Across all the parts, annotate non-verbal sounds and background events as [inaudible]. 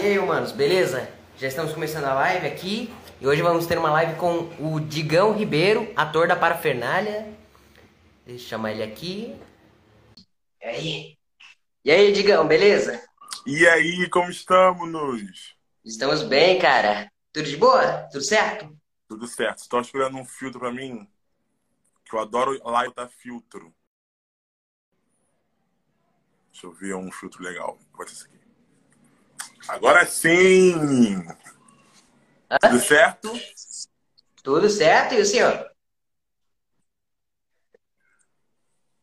E aí, manos, beleza? Já estamos começando a live aqui e hoje vamos ter uma live com o Digão Ribeiro, ator da Parafernália. Deixa eu chamar ele aqui. E aí? E aí, Digão, beleza? E aí, como estamos? Estamos bem, cara. Tudo de boa? Tudo certo? Tudo certo. Estou escolhendo um filtro pra mim, que eu adoro live da filtro. Deixa eu ver um filtro legal. Pode ser esse aqui. Agora sim! Hã? Tudo certo? Tudo certo, e o senhor?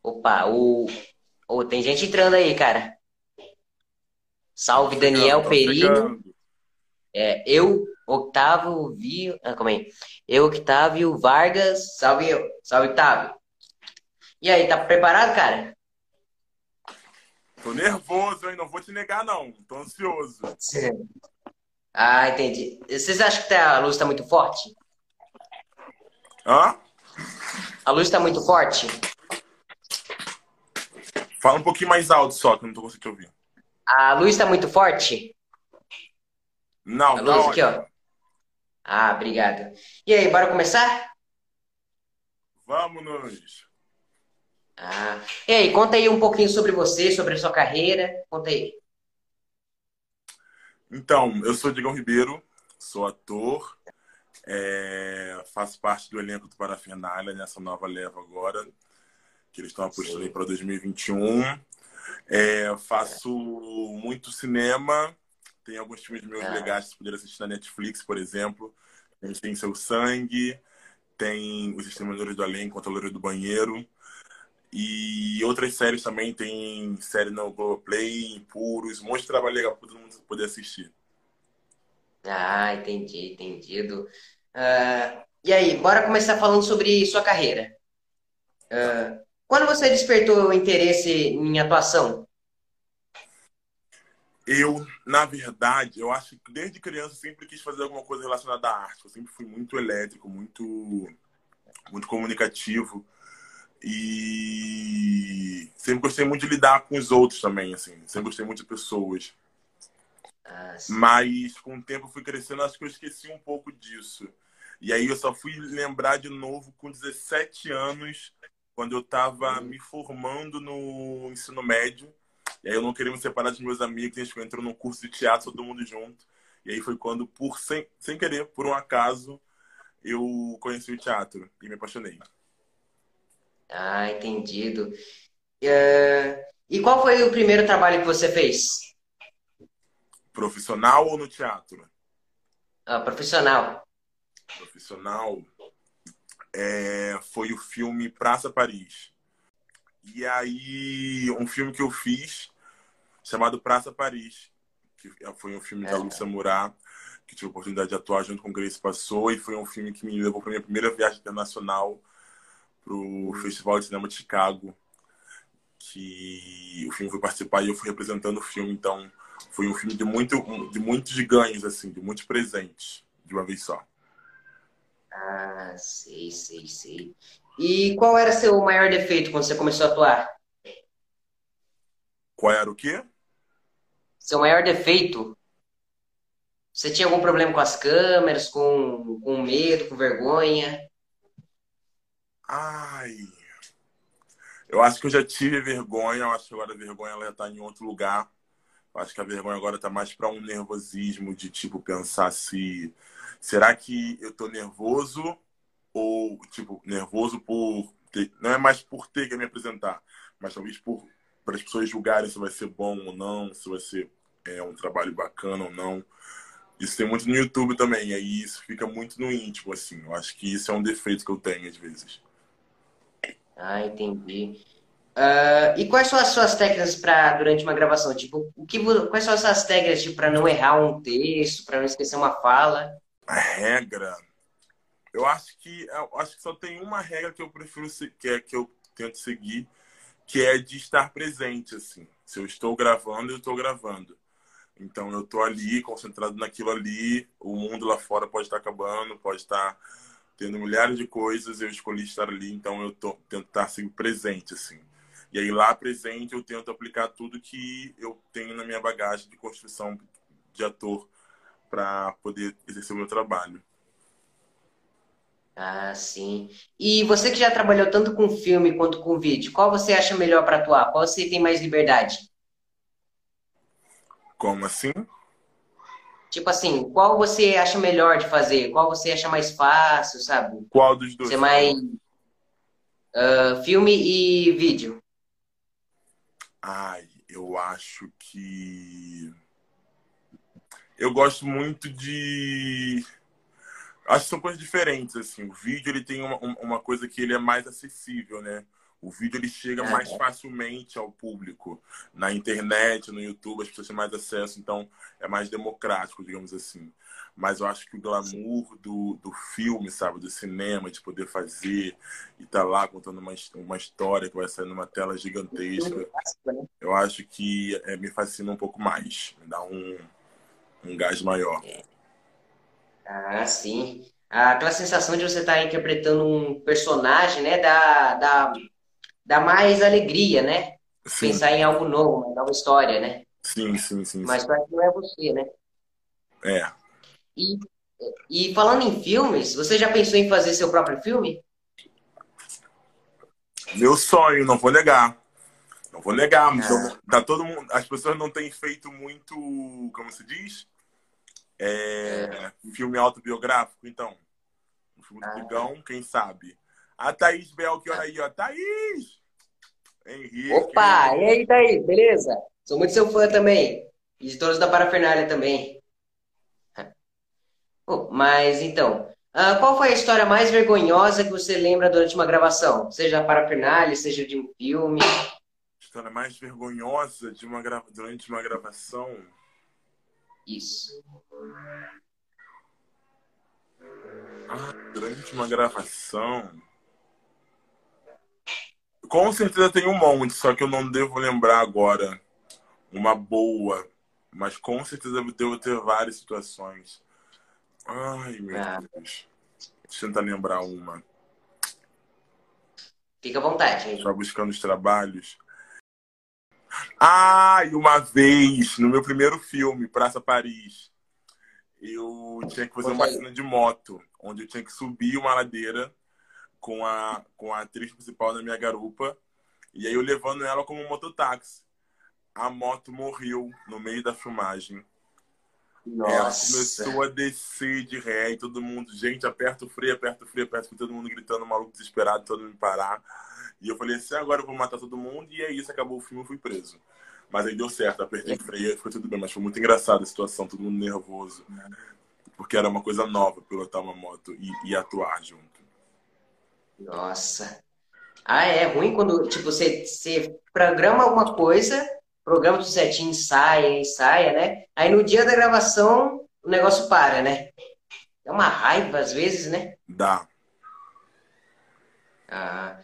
Opa, o... o- tem gente entrando aí, cara. Salve, Daniel Perino. É, eu, Octávio, Vi... Ah, calma aí. Eu, Octávio, Vargas. Salve eu. Salve, Octávio. E aí, tá preparado, cara? Tô nervoso, hein? Não vou te negar, não. Tô ansioso. Ah, entendi. Vocês acham que tá- a luz tá muito forte? Hã? A luz tá muito forte? Fala um pouquinho mais alto só, que eu não tô conseguindo ouvir. A luz tá muito forte? Não, A luz aqui, ó. Ah, obrigado. E aí, bora começar? Vamos, nos. Ah. E aí, conta aí um pouquinho sobre você, sobre a sua carreira. Conta aí. Então, eu sou Digão Ribeiro, sou ator, é, faço parte do elenco do Parafernália nessa nova leva agora, que eles estão apostando aí para 2021. É, faço muito cinema, tem alguns filmes meus Ah. legais que poderia assistir na Netflix, por exemplo. Tem, tem Seu Sangue, tem Os Exterminadores do Além, Controladores do Banheiro. E outras séries também, tem série no Globoplay, Impuros, um monte de trabalho legal para todo mundo poder assistir. Ah, entendi, entendido. Ah, e aí, bora começar falando sobre sua carreira. Ah, quando você despertou o interesse em atuação? Eu, na verdade, eu acho que desde criança eu sempre quis fazer alguma coisa relacionada à arte. Eu sempre fui muito elétrico, muito, muito comunicativo. E sempre gostei muito de lidar com os outros também, assim. Sempre gostei muito de pessoas. Ah. Mas com o tempo eu fui crescendo, acho que eu esqueci um pouco disso. E aí eu só fui lembrar de novo com 17 anos, quando eu estava me formando no ensino médio. E aí eu não queria me separar dos meus amigos, a gente entrou num curso de teatro, todo mundo junto. E aí foi quando, por sem, sem querer, por um acaso, eu conheci o teatro e me apaixonei. Ah, entendido. Ah, e qual foi o primeiro trabalho que você fez? Profissional ou no teatro? Ah, profissional. profissional é, foi o filme Praça Paris. E aí, um filme que eu fiz chamado Praça Paris, que foi um filme da É. Lúcia Murat, que tive a oportunidade de atuar junto com Grace Passou, e foi um filme que me levou para minha primeira viagem internacional para o Festival de Cinema de Chicago, que o filme foi participar e eu fui representando o filme, então foi um filme de, muito, de muitos ganhos, assim, de muitos presentes, de uma vez só. Ah, sei, sei, sei. E qual era seu maior defeito quando você começou a atuar? Qual era o quê? Seu maior defeito? Você tinha algum problema com as câmeras, com, com medo, com vergonha? Ai. Eu acho que eu já tive vergonha, eu acho que agora a vergonha ela já tá em outro lugar. Eu acho que a vergonha agora tá mais para um nervosismo de tipo pensar se será que eu tô nervoso ou tipo nervoso por ter, não é mais por ter que me apresentar, mas talvez por para as pessoas julgarem se vai ser bom ou não, se vai ser é, um trabalho bacana ou não. Isso tem muito no YouTube também, e aí isso fica muito no íntimo, assim. Eu acho que isso é um defeito que eu tenho às vezes. Ah, entendi. Ah, e quais são as suas técnicas para durante uma gravação? Tipo, o que, quais são as suas técnicas tipo, para não errar um texto, para não esquecer uma fala? A regra, eu acho que eu acho que só tem uma regra que eu prefiro que é que eu tento seguir, que é de estar presente assim. Se eu estou gravando, eu estou gravando. Então eu estou ali concentrado naquilo ali. O mundo lá fora pode estar acabando, pode estar tendo milhares de coisas. Eu escolhi estar ali, então eu tô tento estar sempre presente assim. E aí lá presente eu tento aplicar tudo que eu tenho na minha bagagem de construção de ator para poder exercer o meu trabalho. Ah, sim. E você que já trabalhou tanto com filme quanto com vídeo, qual você acha melhor para atuar? Qual você tem mais liberdade? Como assim? Tipo assim, qual você acha melhor de fazer? Qual você acha mais fácil, sabe? Qual dos dois? Você mais uh, filme e vídeo? Ai, eu acho que eu gosto muito de acho que são coisas diferentes assim. O vídeo ele tem uma, uma coisa que ele é mais acessível, né? O vídeo ele chega mais facilmente ao público. Na internet, no YouTube, as pessoas têm mais acesso, então é mais democrático, digamos assim. Mas eu acho que o glamour do, do filme, sabe, do cinema, de poder fazer e estar tá lá contando uma, uma história que vai sair numa tela gigantesca, eu acho que é, me fascina um pouco mais, me dá um, um gás maior. Ah, sim. Aquela sensação de você estar tá interpretando um personagem, né, da, da dá mais alegria, né? Sim. Pensar em algo novo, uma nova história, né? Sim, sim, sim. Mas só que não é você, né? É. E, e falando em filmes, você já pensou em fazer seu próprio filme? Meu sonho, não vou negar. Não vou negar. Ah. Tá todo mundo, as pessoas não têm feito muito, como se diz? É, é. Filme autobiográfico, então. Um filme ah. do quem sabe? A Thaís Belchior aí, ó. Thaís! Henrique. Opa! E aí, Thaís? Beleza? Sou muito seu fã também. E de todos da Parafernália também. Oh, mas então, uh, qual foi a história mais vergonhosa que você lembra durante uma gravação? Seja a Parafernália, seja de um filme. História mais vergonhosa de uma gra... durante uma gravação? Isso. Ah, durante uma gravação. Com certeza tem um monte, só que eu não devo lembrar agora uma boa. Mas com certeza devo ter várias situações. Ai, meu ah. Deus. Deixa eu tentar lembrar uma. Fica à vontade. Hein? Tá buscando os trabalhos. Ah, e uma vez, no meu primeiro filme, Praça Paris, eu tinha que fazer uma cena de moto, onde eu tinha que subir uma ladeira com a, com a atriz principal da minha garupa. E aí eu levando ela como mototáxi. A moto morreu no meio da filmagem. Nossa. Ela começou a descer de ré e todo mundo, gente, aperta o freio, aperta o freio, aperta o freio, todo mundo gritando, maluco desesperado, todo mundo parar. E eu falei assim, agora eu vou matar todo mundo, e é isso, acabou o filme, eu fui preso. Mas aí deu certo, apertei o freio, ficou tudo bem, mas foi muito engraçado a situação, todo mundo nervoso. Porque era uma coisa nova, pilotar uma moto e, e atuar junto. Nossa. Ah, é ruim quando, tipo, você, você programa alguma coisa, programa tudo certinho, ensaia, ensaia, né? Aí no dia da gravação, o negócio para, né? É uma raiva às vezes, né? Dá. Ah.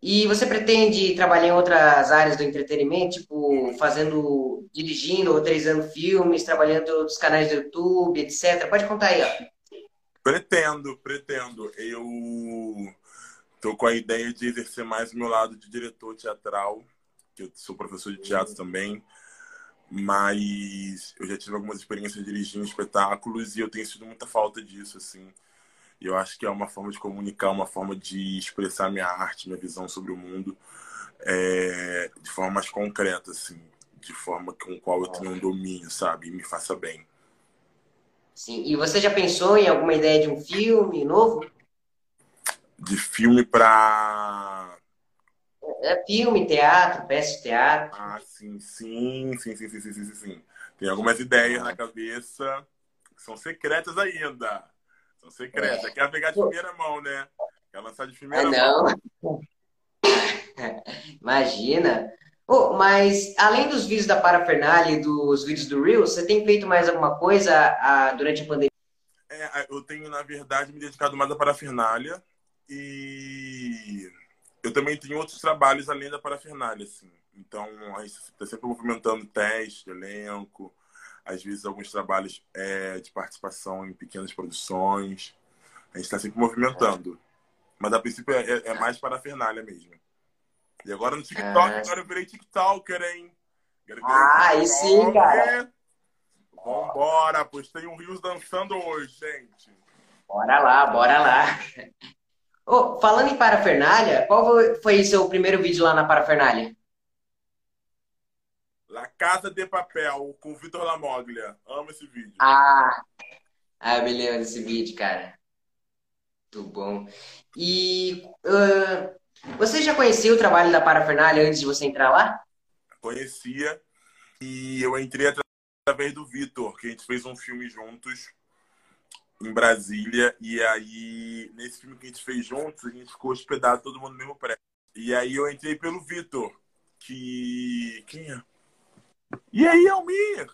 E você pretende trabalhar em outras áreas do entretenimento, tipo fazendo, dirigindo, roteirizando filmes, trabalhando nos canais do YouTube, etc. Pode contar aí, ó. Pretendo, pretendo. Eu Estou com a ideia de exercer mais o meu lado de diretor teatral, que eu sou professor de teatro também, mas eu já tive algumas experiências dirigindo espetáculos e eu tenho sentido muita falta disso, assim. E eu acho que é uma forma de comunicar, uma forma de expressar minha arte, minha visão sobre o mundo é, de forma mais concreta, assim, de forma com qual eu tenho um domínio, sabe, e me faça bem. Sim. E você já pensou em alguma ideia de um filme novo? De filme para é filme, teatro, peça de teatro. Ah, sim, sim, sim, sim, sim, sim, sim, sim. Tem algumas ideias na cabeça que são secretas ainda. São secretas. É. Quer pegar de primeira mão, né? Quer lançar de primeira ah, não. mão. [laughs] Imagina. Oh, mas além dos vídeos da Parafernália e dos vídeos do Reels, você tem feito mais alguma coisa ah, durante a pandemia? É, eu tenho, na verdade, me dedicado mais à Parafernália e eu também tenho outros trabalhos além da parafernália, assim. Então, a gente está sempre movimentando teste, elenco, às vezes alguns trabalhos é, de participação em pequenas produções. A gente está sempre movimentando. Mas a princípio é, é, mais parafernália mesmo. E agora no TikTok, é. agora eu virei TikToker, hein? Ah, aí sim, cara. Vambora, pois tem um Rios dançando hoje, gente. Bora lá, bora lá. Oh, falando em parafernália, qual foi o seu primeiro vídeo lá na parafernália? La Casa de Papel, com o Vitor Lamoglia. Amo esse vídeo. Ah, ah, eu me lembro desse vídeo, cara. Muito bom. E uh, você já conhecia o trabalho da parafernália antes de você entrar lá? Conhecia. E eu entrei através do Vitor, que a gente fez um filme juntos em Brasília. E aí, nesse filme que a gente fez juntos, a gente ficou hospedado todo mundo no mesmo prédio. E aí eu entrei pelo Vitor, que. Quem é? E aí, Almir?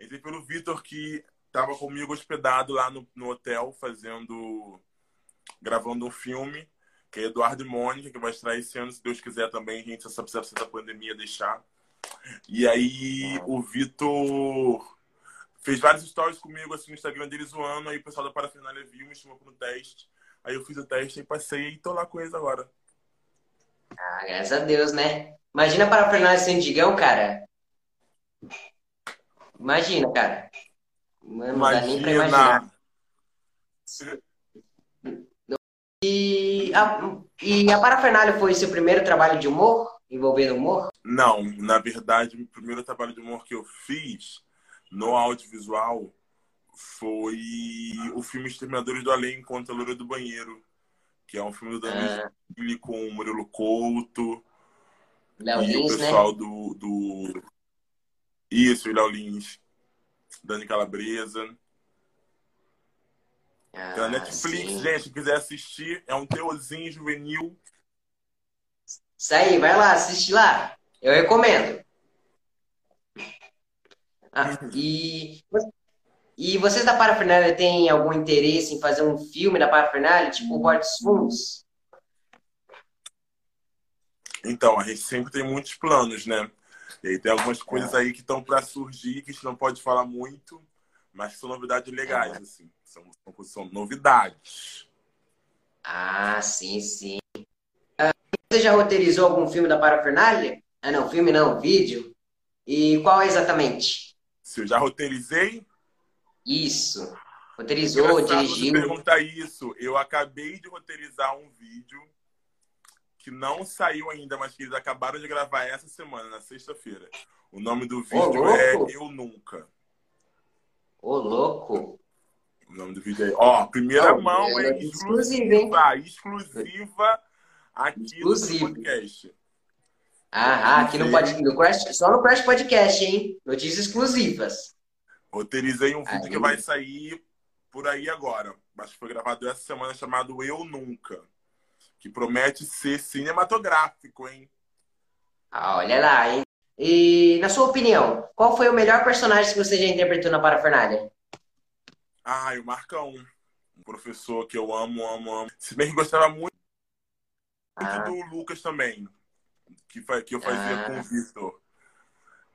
Entrei pelo Vitor, que estava comigo hospedado lá no, no hotel, fazendo. gravando um filme, que é Eduardo e Mônica, que vai estrear esse ano, se Deus quiser também, gente, essa precisa da pandemia deixar. E aí o Vitor fez vários stories comigo assim no Instagram dele zoando, aí o pessoal da Parafernália viu, me chamou para um teste. Aí eu fiz o teste e passei e tô lá com eles agora. Ah, graças a Deus, né? Imagina a Parafernália sem digão, cara. Imagina, cara. Mano, não dá nem pra imaginar. E a, e a Parafernália foi seu primeiro trabalho de humor? Envolvendo humor? Não, na verdade, o primeiro trabalho de humor que eu fiz no audiovisual foi o filme Exterminadores do Além contra a Loura do Banheiro, que é um filme do Danilo ah. com o Murilo Couto Léo e Lins, o né? pessoal né? do, do... Isso, o Léo Lins, Dani Calabresa. Ah, Tem Netflix, sim. gente, se quiser assistir, é um teorzinho juvenil. Isso aí, vai lá, assiste lá. Eu recomendo. Ah, e, e vocês da Parafernália têm algum interesse em fazer um filme da Parafernália, tipo o Bordos Fundos? Então, a gente sempre tem muitos planos, né? E aí tem algumas coisas é. aí que estão para surgir, que a gente não pode falar muito, mas que são novidades legais, é. assim. São, são, são, novidades. Ah, sim, sim. Ah, você já roteirizou algum filme da Parafernália? Ah, não, filme não, vídeo. E qual é exatamente? Já roteirizei? Isso. Roteirizou, dirigiu. Você perguntar isso. Eu acabei de roteirizar um vídeo que não saiu ainda, mas que eles acabaram de gravar essa semana, na sexta-feira. O nome do vídeo Ô, é Eu Nunca. Ô, louco! O nome do vídeo é. Ó, primeira oh, mão é, é exclusiva. Exclusiva aqui Exclusivo. no podcast. Ah, aqui no, pod... no Crash, só no Crash Podcast, hein? Notícias exclusivas. Roteirizei um vídeo aí. que vai sair por aí agora. Acho que foi gravado essa semana chamado Eu Nunca. Que promete ser cinematográfico, hein? Ah, olha lá, hein? E, na sua opinião, qual foi o melhor personagem que você já interpretou na Parafernália? Ah, o Marcão. Um professor que eu amo, amo, amo. Se bem que gostava muito ah. do Lucas também que, que eu fazia ah. com o Vitor,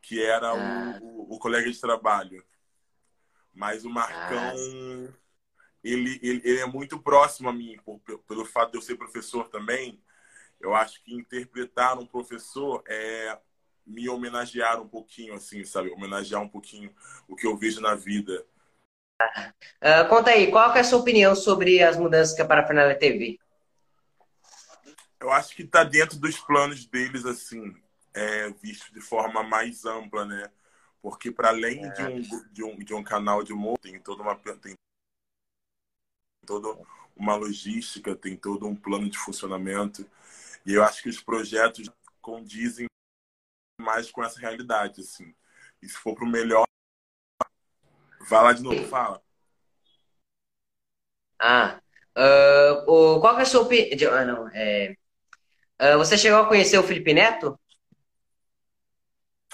que era ah. o, o, colega de trabalho. Mas o Marcão, ah. ele, ele, ele, é muito próximo a mim, por, pelo fato de eu ser professor também. Eu acho que interpretar um professor é me homenagear um pouquinho, assim, sabe? Homenagear um pouquinho o que eu vejo na vida. Uh, conta aí, qual é a sua opinião sobre as mudanças que a Parafernália teve? Eu acho que está dentro dos planos deles, assim, é, visto de forma mais ampla, né? Porque para além é. de, um, de, um, de um canal de humor, tem toda uma tem toda uma logística, tem todo um plano de funcionamento. E eu acho que os projetos condizem mais com essa realidade, assim. E se for para o melhor, vai lá de novo, fala. Ah, uh, qual que é a sua opinião? Ah, não, é... Uh, você chegou a conhecer o Felipe Neto?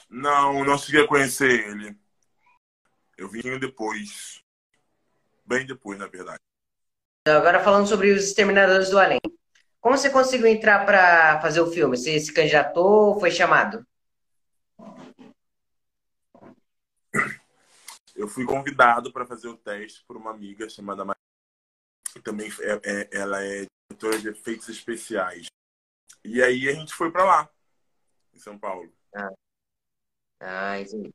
Não, não cheguei a conhecer ele. Eu vim depois. Bem depois, na verdade. Agora falando sobre os Exterminadores do Além. Como você conseguiu entrar para fazer o filme? Você se candidatou ou foi chamado? Eu fui convidado para fazer o teste por uma amiga chamada Maria. Também é, é, ela é diretora de efeitos especiais. E aí a gente foi para lá, em São Paulo. Ah, ah entendi.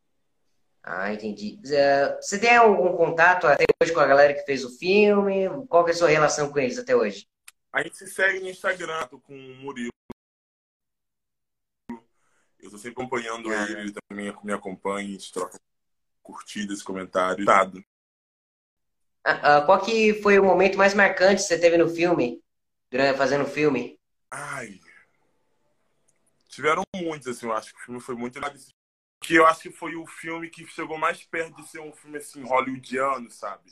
Ah, entendi. Você tem algum contato até hoje com a galera que fez o filme? Qual é a sua relação com eles até hoje? A gente se segue no Instagram com o Murilo. Eu estou sempre acompanhando ah. ele, ele também me acompanha, a gente troca curtidas, comentários. Nada. Ah, ah, qual que foi o momento mais marcante que você teve no filme? Durante fazendo o filme? Ai. Tiveram muitos, assim, eu acho que o filme foi muito legal que eu acho que foi o filme que chegou mais perto de ser um filme assim hollywoodiano, sabe?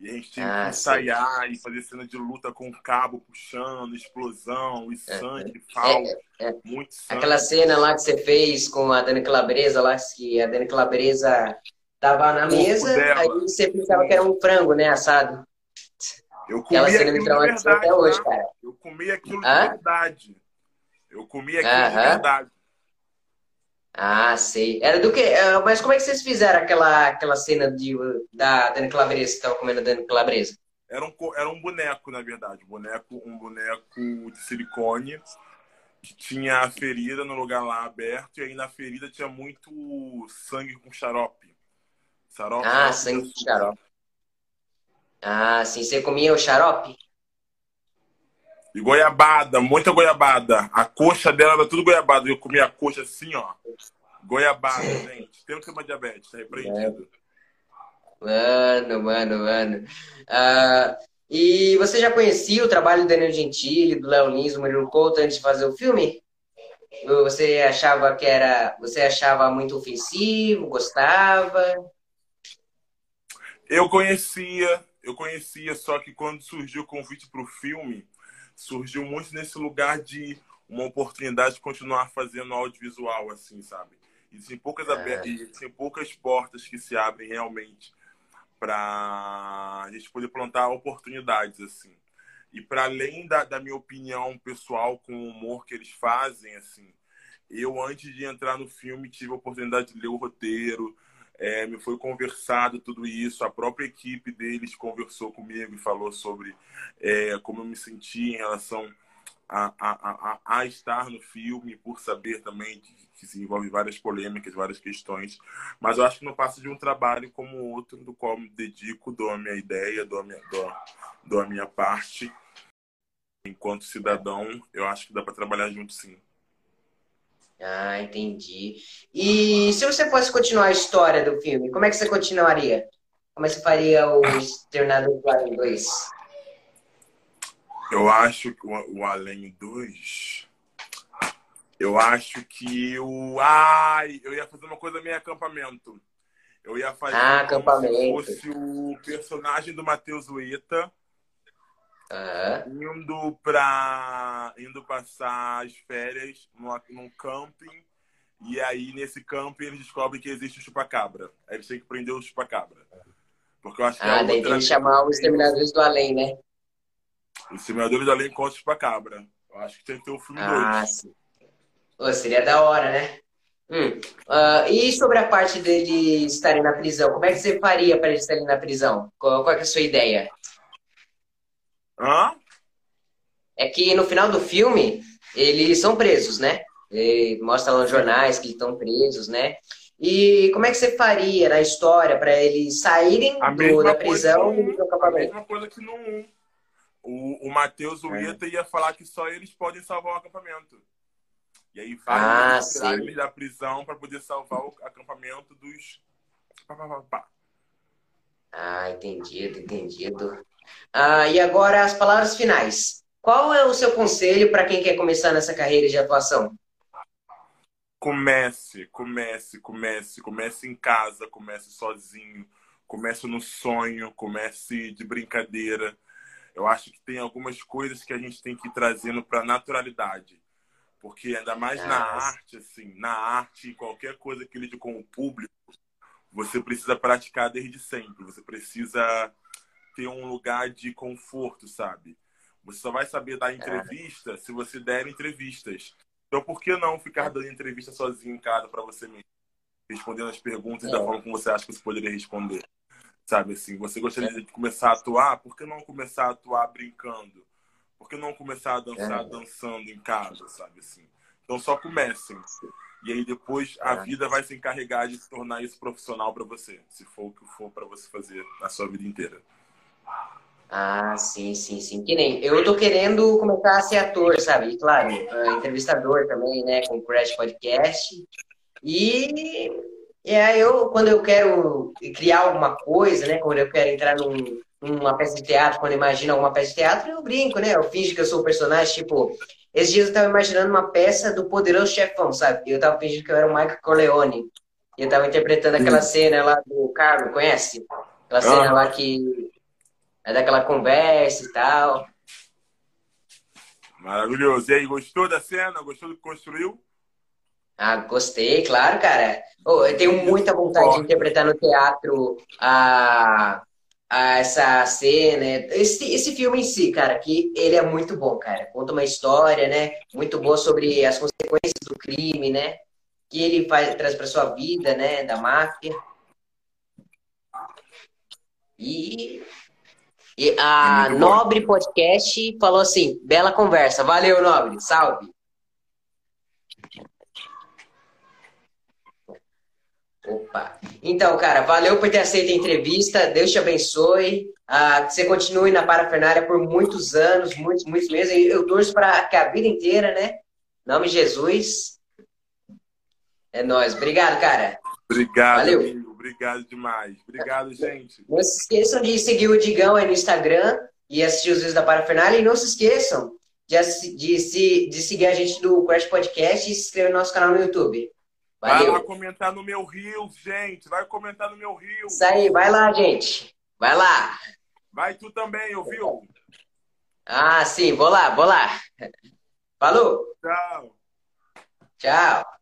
E a gente tinha ah, que ensaiar sim. e fazer cena de luta com cabo puxando, explosão e é, sangue, é, falta, é, é. muito sangue. Aquela cena lá que você fez com a Dani Calabresa lá, que a Dani Calabresa tava na mesa, dela. aí você pensava que era um frango, né, assado. Eu comi Aquela cena me traumatizou até hoje, tá? cara. Eu comi aquilo Hã? de verdade. Eu comi aquilo de verdade. Ah, sei. Era do que? É, mas como é que vocês fizeram aquela, aquela cena de, da Dani Calabresa, que tava comendo a Dani Calabresa? Era um, era um boneco, na verdade. Boneco, um boneco de silicone que tinha a ferida no lugar lá aberto e aí na ferida tinha muito sangue com xarope. xarope ah, sangue com xarope. Ah, sim. Você comia o xarope? E goiabada, muita goiabada. A coxa dela era tudo goiabada. Eu comia a coxa assim, ó. Goiabada, gente. Tem que ter uma diabetes, tá repreendido. Mano, mano, mano. Uh, e você já conhecia o trabalho do Daniel Gentili, do Léo Lins, do Murilo Couto antes de fazer o filme? Você achava que era. Você achava muito ofensivo? Gostava? Eu conhecia, eu conhecia, só que quando surgiu o convite para o filme, surgiu muito nesse lugar de uma oportunidade de continuar fazendo audiovisual, assim, sabe? Existem poucas, é. existem poucas portas que se abrem realmente para a gente poder plantar oportunidades, assim. E para além da, da minha opinião pessoal com o humor que eles fazem, assim, eu, antes de entrar no filme, tive a oportunidade de ler o roteiro, é, me foi conversado tudo isso, a própria equipe deles conversou comigo e falou sobre é, como eu me senti em relação a, a, a, a, estar no filme, por saber também que, que, se envolve várias polêmicas, várias questões. Mas eu acho que não passa de um trabalho como outro, do qual me dedico, dou a minha ideia, dou a minha, dou, dou a minha parte. Enquanto cidadão, eu acho que dá para trabalhar junto sim. Ah, entendi. E se você fosse continuar a história do filme, como é que você continuaria? Como é que você faria o Exterminador do Além 2? Eu acho que o, o Além 2. Eu acho que o. Ai, eu ia fazer uma coisa meio acampamento. Eu ia fazer ah, como se fosse o personagem do Matheus Ueta Indo para indo passar as férias no, num camping. E aí, nesse camping, eles descobrem que existe o chupacabra. Aí eles têm que prender o chupacabra. Porque eu acho que ah, daí tem que chamar os Exterminadores do Além, né? Os Exterminadores do Além contra o chupacabra. Eu acho que tem que ter o filme 2. Ah, sim. Pô, seria da hora, né? Hum. Uh, e sobre a parte deles estarem na prisão, como é que você faria para eles estarem na prisão? Qual, qual é a sua ideia? Hã? É que no final do filme, eles são presos, né? E mostra lá nos jornais que estão presos, né? E como é que você faria na história para eles saírem do, da prisão e do acampamento? A mesma coisa que no 1. O, o Matheus Ueta é. ia falar que só eles podem salvar o acampamento. E aí vai ah, eles da prisão para poder salvar o acampamento dos. Ah, entendido, entendido. Ah, e agora as palavras finais. Qual é o seu conselho para quem quer começar nessa carreira de atuação? Comece, comece, comece, comece em casa, comece sozinho, comece no sonho, comece de brincadeira. Eu acho que tem algumas coisas que a gente tem que ir trazendo para naturalidade. Porque ainda mais na arte, assim, na arte, qualquer coisa que lide com o público, você precisa praticar desde sempre. Você precisa ter um lugar de conforto, sabe? Você só vai saber dar entrevista é. se você der entrevistas. Então, por que não ficar dando entrevista sozinho em casa para você mesmo? Respondendo as perguntas é. da forma como você acha que você poderia responder. Sabe assim, você gostaria é. de começar a atuar? Por que não começar a atuar brincando? Por que não começar a dançar é. dançando em casa, sabe assim? Então, só comecem. E aí depois a é. vida vai se encarregar de se tornar isso profissional para você, se for o que for para você fazer na sua vida inteira. Ah, sim, sim, sim. Que nem eu tô querendo começar a ser ator, sabe? E, claro, uh, entrevistador também, né? Com o Crash Podcast. E, aí eu, quando eu quero criar alguma coisa, né? Quando eu quero entrar num, numa peça de teatro, quando eu imagino alguma peça de teatro, eu brinco, né? Eu finjo que eu sou o personagem, tipo, esses dias eu tava imaginando uma peça do Poderoso Chefão, sabe? Eu tava fingindo que eu era o Michael Corleone. E eu tava interpretando aquela cena lá do Carlos, conhece? Aquela cena lá que é daquela conversa e tal. Maravilhoso. E aí, gostou da cena? Gostou do que construiu? Ah, gostei, claro, cara. Oh, eu tenho muita vontade de interpretar no teatro a, a essa cena. Esse, esse filme em si, cara, que ele é muito bom, cara. Conta uma história, né? Muito boa sobre as consequências do crime, né? Que ele faz, traz para sua vida, né? Da máfia. E e a é Nobre Podcast falou assim: bela conversa. Valeu, Nobre. Salve. Opa. Então, cara, valeu por ter aceito a entrevista. Deus te abençoe. Ah, que você continue na parafernália por muitos anos, muitos, muitos meses. Eu torço para que a vida inteira, né? Em nome de Jesus. É nóis. Obrigado, cara. Obrigado, Valeu. Obrigado demais. Obrigado, gente. Não se esqueçam de seguir o Digão aí no Instagram e assistir os vídeos da Parafernália. E não se esqueçam de, de, de, de seguir a gente do Crash Podcast e se inscrever no nosso canal no YouTube. Valeu. Vai lá comentar no meu rio, gente. Vai comentar no meu rio. Isso aí, vai lá, gente. Vai lá. Vai tu também, ouviu? Ah, sim, vou lá, vou lá. Falou. Tchau. Tchau.